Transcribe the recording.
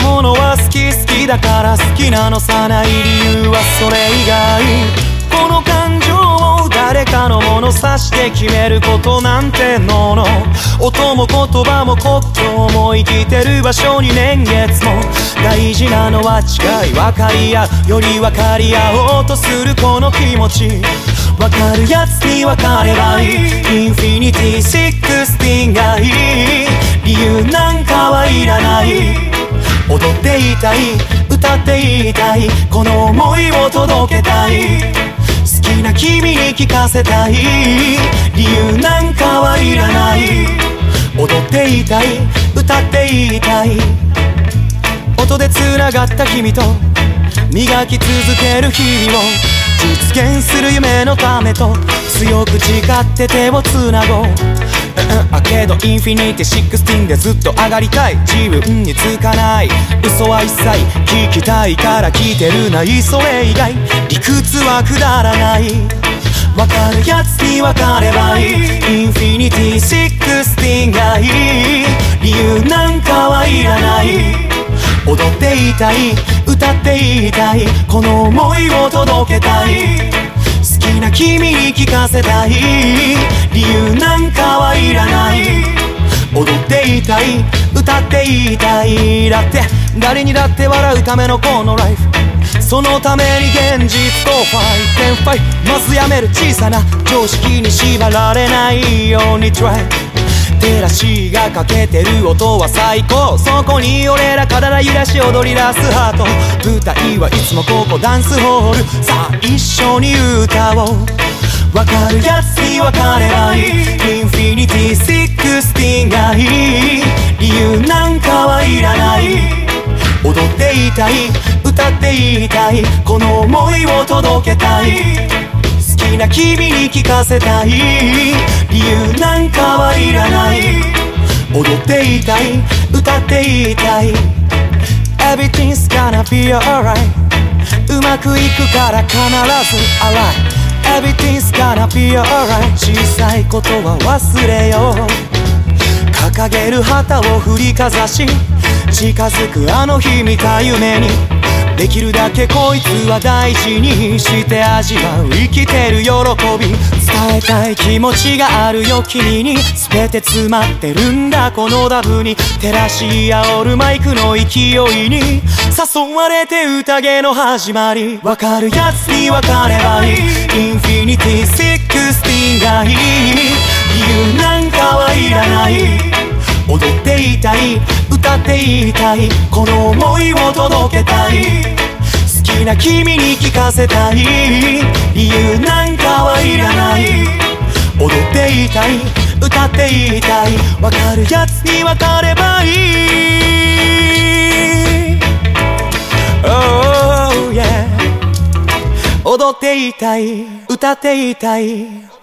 ものは好き好きだから好きなの。さない理由はそれ以外この感情を誰かの物差して決めることなんてのの音も言葉も骨董も生きてる場所に年月も大事なのは違い。分かり合うより分かり合おうとするこの気持ち。分かるやつに分かればいい。インフィニティ16がいい。理由なんかはいらない。ていたい歌っていたいこの想いを届けたい。好きな君に聞かせたい。理由なんかはいらない。踊っていたい歌っていたい。音で繋がった君と磨き続ける日々を実現する夢のためと強く誓って手をつなごう。あけどインフィニティ16でずっと上がりたい自分につかない。嘘は一切聞きたいから聞いてるないそれ以外理屈はくだらない。わかるやつに分かればいい。インフィニティ16がいい。理由なんかはいらない。踊っていたい。歌っていたい。この想いを届けたい。君に聞かせたい。理由なんかはいらない。踊っていたい。歌っていたい。だって誰にだって笑うためのこのライフ。そのために現実とファイテンファイまずやめる。小さな常識に縛られないように。Try 照らしがかけてる音は最高。そこに俺ら体揺らし踊り出すハート。舞台はいつもここダンスホール。さあ一緒に歌おう。わかるやつに分かればい。インフィニティ16がいい。理由なんかはいらない。踊っていたい。歌っていたい。この想いを届けたい。好きな君に聞かせたい。理由なんかはいらない。っていたい歌っていたい Everything's gonna be alright うまくいくから必ず alright Everything's gonna be alright 小さいことは忘れよう掲げる旗を振りかざし近づくあの日見た夢にできるだけこいつは大事に。して味わう生きてる喜び伝えたい気持ちがあるよ君に。全て詰まってるんだこのダブに。照らし煽るマイクの勢いに。誘われて宴の始まりわかるやつに。分かればいいインフィニティ16がっていたい。この想いを届けたい。好きな君に聞かせたい。理由なんかはいらない。踊っていたい。歌っていたい。わかるやつに分かればいい。Oh yeah 踊っていたい。歌っていたい。